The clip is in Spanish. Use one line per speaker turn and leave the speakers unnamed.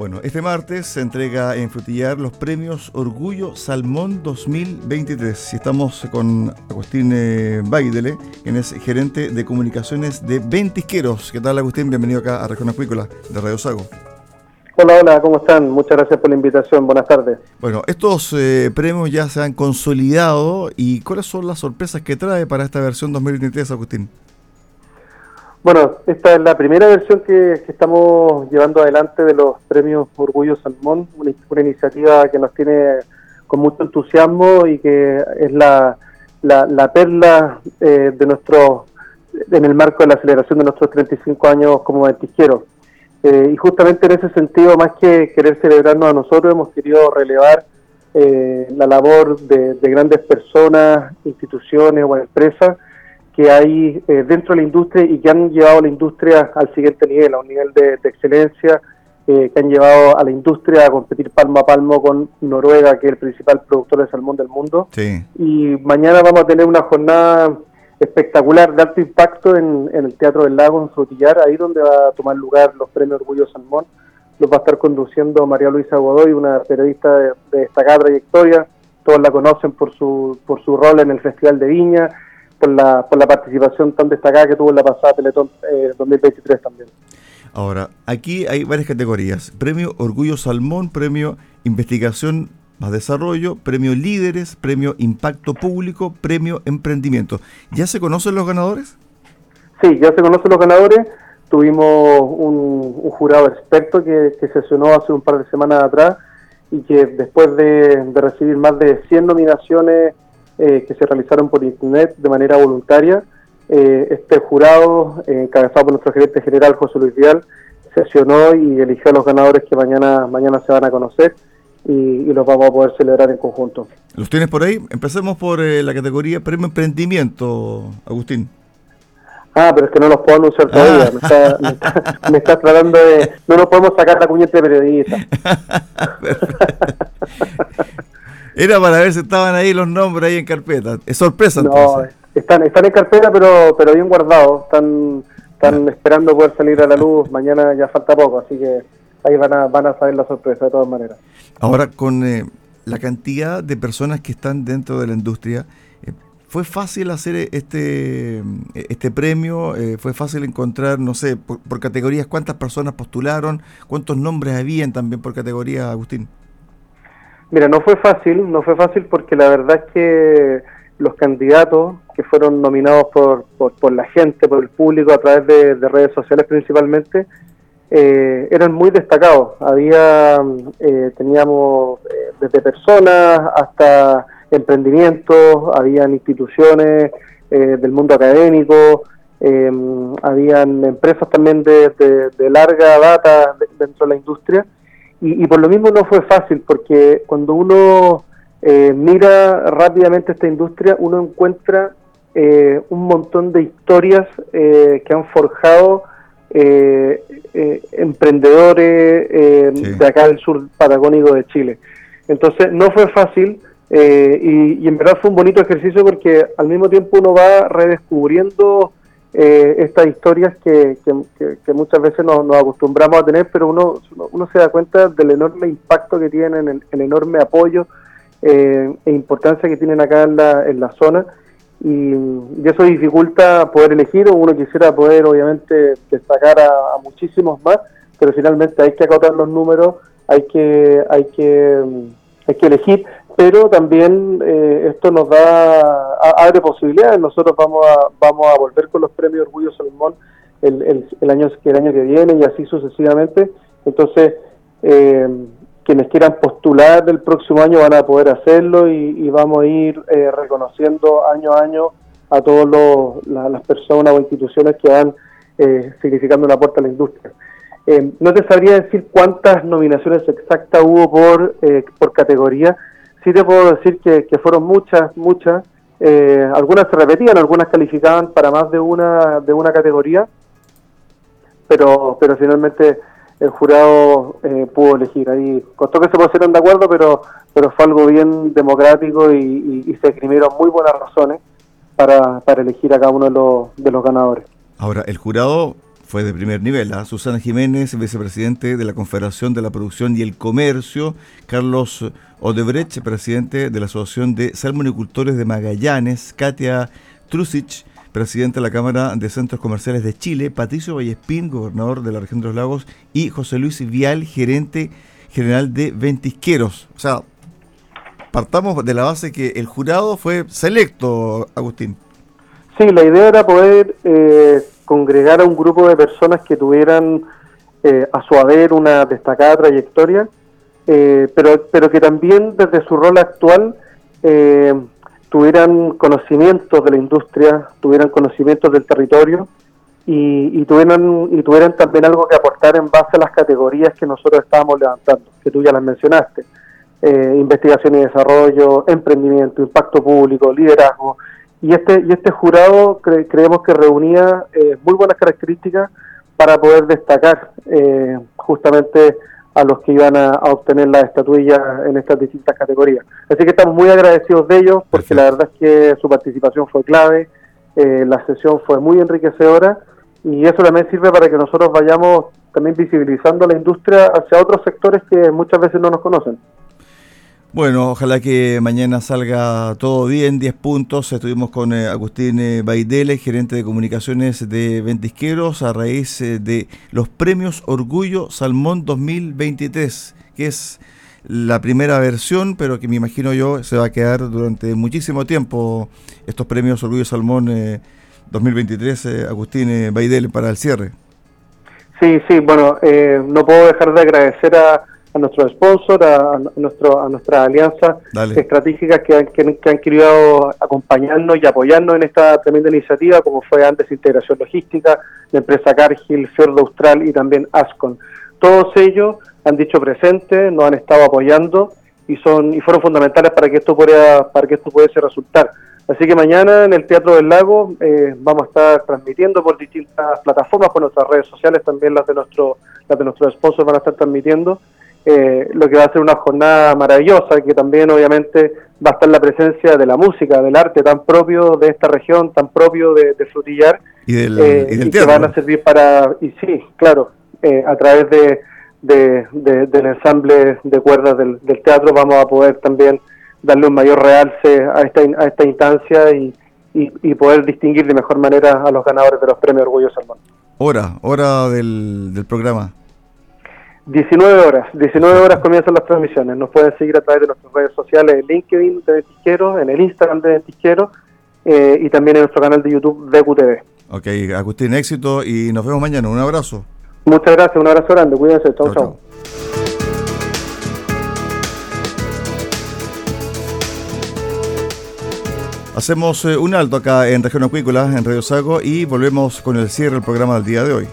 Bueno, este martes se entrega en Frutillar los premios Orgullo Salmón 2023. Y estamos con Agustín eh, Baidele, quien es gerente de comunicaciones de Ventisqueros. ¿Qué tal, Agustín? Bienvenido acá a Región Acuícola de Radio Sago.
Hola, hola, ¿cómo están? Muchas gracias por la invitación. Buenas tardes.
Bueno, estos eh, premios ya se han consolidado. ¿Y cuáles son las sorpresas que trae para esta versión 2023, Agustín?
Bueno, esta es la primera versión que, estamos llevando adelante de los premios Orgullo Salmón, una, iniciativa que nos tiene con mucho entusiasmo y que es la, la, perla eh, de nuestro en el marco de la celebración de nuestros 35 años como ventisqueros. Eh, y justamente en ese sentido, más que querer celebrarnos a nosotros, hemos querido relevar eh, la labor de, grandes personas, instituciones o empresas que hay eh, dentro de la industria y que han llevado a la industria al siguiente nivel, a un nivel de, excelencia, eh, que han llevado a la industria a competir palmo a palmo con Noruega, que es el principal productor de salmón del mundo. Y mañana vamos a tener una jornada espectacular de alto impacto en, el Teatro del Lago, en Frutillar, ahí donde va a tomar lugar los premios Orgullo Salmón. Los va a estar conduciendo María Luisa Godoy, una periodista de, de destacada trayectoria. Todos la conocen por su, por su rol en el Festival de Viña por la, por la participación tan destacada que tuvo en la pasada Teletón 2023 eh, también.
Ahora, aquí hay varias categorías. Premio Orgullo Salmón, Premio Investigación más Desarrollo, Premio Líderes, Premio Impacto Público, Premio Emprendimiento. ¿Ya se conocen los ganadores?
Sí, ya se conocen los ganadores. Tuvimos un, jurado experto que, que sesionó hace un par de semanas atrás y que después de, de recibir más de 100 nominaciones eh, que se realizaron por internet de manera voluntaria. Eh, este jurado, eh, encabezado por nuestro gerente general José Luis Vial, sesionó y eligió a los ganadores que mañana, mañana se van a conocer y, los vamos a poder celebrar en conjunto.
¿Los tienes por ahí? Empecemos por la categoría Premio Emprendimiento, Agustín.
Ah, pero es que no los puedo anunciar todavía. Ah. Me, está, me, tratando de. No nos podemos sacar la cuñeta de periodista.
Era para ver si estaban ahí los nombres ahí en carpeta. Es sorpresa.
No, están, están en carpeta, pero, pero bien guardados. Están, están esperando poder salir a la luz. Mañana ya falta poco, así que ahí van a, van a saber la sorpresa de todas maneras.
Ahora, con eh, la cantidad de personas que están dentro de la industria, eh, ¿fue fácil hacer este, este premio? Eh, ¿Fue fácil encontrar, no sé, por, por, categorías, cuántas personas postularon? ¿Cuántos nombres habían también por categoría, Agustín?
Mira, no fue fácil, no fue fácil porque la verdad es que los candidatos que fueron nominados por, por, la gente, por el público, a través de, redes sociales principalmente, eh, eran muy destacados. Había, eh, teníamos eh, desde personas hasta emprendimientos, habían instituciones del mundo académico, habían empresas también de, de larga data dentro de la industria y, por lo mismo no fue fácil, porque cuando uno eh, mira rápidamente esta industria, uno encuentra eh, un montón de historias eh, que han forjado emprendedores de acá del sur patagónico de Chile. Entonces no fue fácil y, y, en verdad fue un bonito ejercicio porque al mismo tiempo uno va redescubriendo eh, estas historias que, que, muchas veces nos, acostumbramos a tener, pero uno, uno se da cuenta del enorme impacto que tienen, el, enorme apoyo eh, e importancia que tienen acá en la, en la zona. Y, eso dificulta poder elegir, uno quisiera poder obviamente destacar a, muchísimos más, pero finalmente hay que acotar los números, hay que, hay que, hay que elegir pero también eh, esto nos da abre posibilidades. Nosotros vamos a vamos a volver con los premios Orgullo Salmón el, el, año el año que viene y así sucesivamente. Entonces eh, quienes quieran postular del próximo año van a poder hacerlo y, vamos a ir eh, reconociendo año a año a todas las personas o instituciones que van significando una puerta a la industria. no te sabría decir cuántas nominaciones exactas hubo por, por categoría, sí te puedo decir que, fueron muchas, muchas. Eh, algunas se repetían, algunas calificaban para más de una de una categoría, pero pero finalmente el jurado eh, pudo elegir. Ahí costó que se pusieran de acuerdo, pero pero fue algo bien democrático y, se escribieron muy buenas razones para, para elegir a cada uno de los, de los ganadores.
Ahora, el jurado fue de primer nivel. ¿ah? Susana Jiménez, vicepresidente de la Confederación de la Producción y el Comercio. Carlos Odebrecht, presidente de la Asociación de Salmonicultores de Magallanes. Katia Trusic, presidente de la Cámara de Centros Comerciales de Chile. Patricio Vallespín, gobernador de la región de los lagos. Y José Luis Vial, gerente general de Ventisqueros. O sea, partamos de la base que el jurado fue selecto, Agustín.
Sí, la idea era poder eh, congregar a un grupo de personas que tuvieran eh, a su haber una destacada trayectoria, eh, pero, pero que también desde su rol actual eh, tuvieran conocimientos de la industria, tuvieran conocimientos del territorio y, tuvieran, y tuvieran también algo que aportar en base a las categorías que nosotros estábamos levantando, que tú ya las mencionaste. investigación y desarrollo, emprendimiento, impacto público, liderazgo, y este, y este jurado creemos que reunía eh, muy buenas características para poder destacar eh, justamente a los que iban a, obtener la estatuilla en estas distintas categorías. Así que estamos muy agradecidos de ellos porque la verdad es que su participación fue clave, eh, la sesión fue muy enriquecedora y eso también sirve para que nosotros vayamos también visibilizando la industria hacia otros sectores que muchas veces no nos conocen.
Bueno, ojalá que mañana salga todo bien, 10 puntos. Estuvimos con eh, Agustín eh, Baidele, gerente de comunicaciones de Ventisqueros, a raíz eh, de los premios Orgullo Salmón 2023, que es la primera versión, pero que me imagino yo se va a quedar durante muchísimo tiempo estos premios Orgullo Salmón 2023, Agustín Baidele, para el cierre.
Sí, sí, bueno, no puedo dejar de agradecer a a nuestro sponsor, a, nuestro, a nuestras alianzas estratégicas que han, que, han querido acompañarnos y apoyarnos en esta tremenda iniciativa, como fue antes Integración Logística, la empresa Cargill, Fiordo Austral y también Ascon. Todos ellos han dicho presente, nos han estado apoyando y son y fueron fundamentales para que esto pueda para que esto pudiese resultar. Así que mañana en el Teatro del Lago eh, vamos a estar transmitiendo por distintas plataformas, por nuestras redes sociales, también las de nuestro las de nuestros sponsors van a estar transmitiendo eh, lo que va a ser una jornada maravillosa, que también obviamente va a estar la presencia de la música, del arte tan propio de esta región, tan propio de, Frutillar,
y, del, eh,
que van a servir para, y sí, claro, eh, a través de, del ensamble de cuerdas del, teatro vamos a poder también darle un mayor realce a esta, a esta instancia y, y, poder distinguir de mejor manera a los ganadores de los premios Orgullo Salmón.
Hora, hora del, del programa.
19 horas, 19 horas comienzan las transmisiones. Nos pueden seguir a través de nuestras redes sociales, en LinkedIn de Ventisquero, en el Instagram de Ventisquero eh, y también en nuestro canal de YouTube de QTV.
Ok, Agustín, éxito y nos vemos mañana. Un abrazo.
Muchas gracias, un abrazo grande. Cuídense. Chau, chau.
Hacemos eh, un alto acá en Región Acuícola, en Radio Sago, y volvemos con el cierre del programa del día de hoy.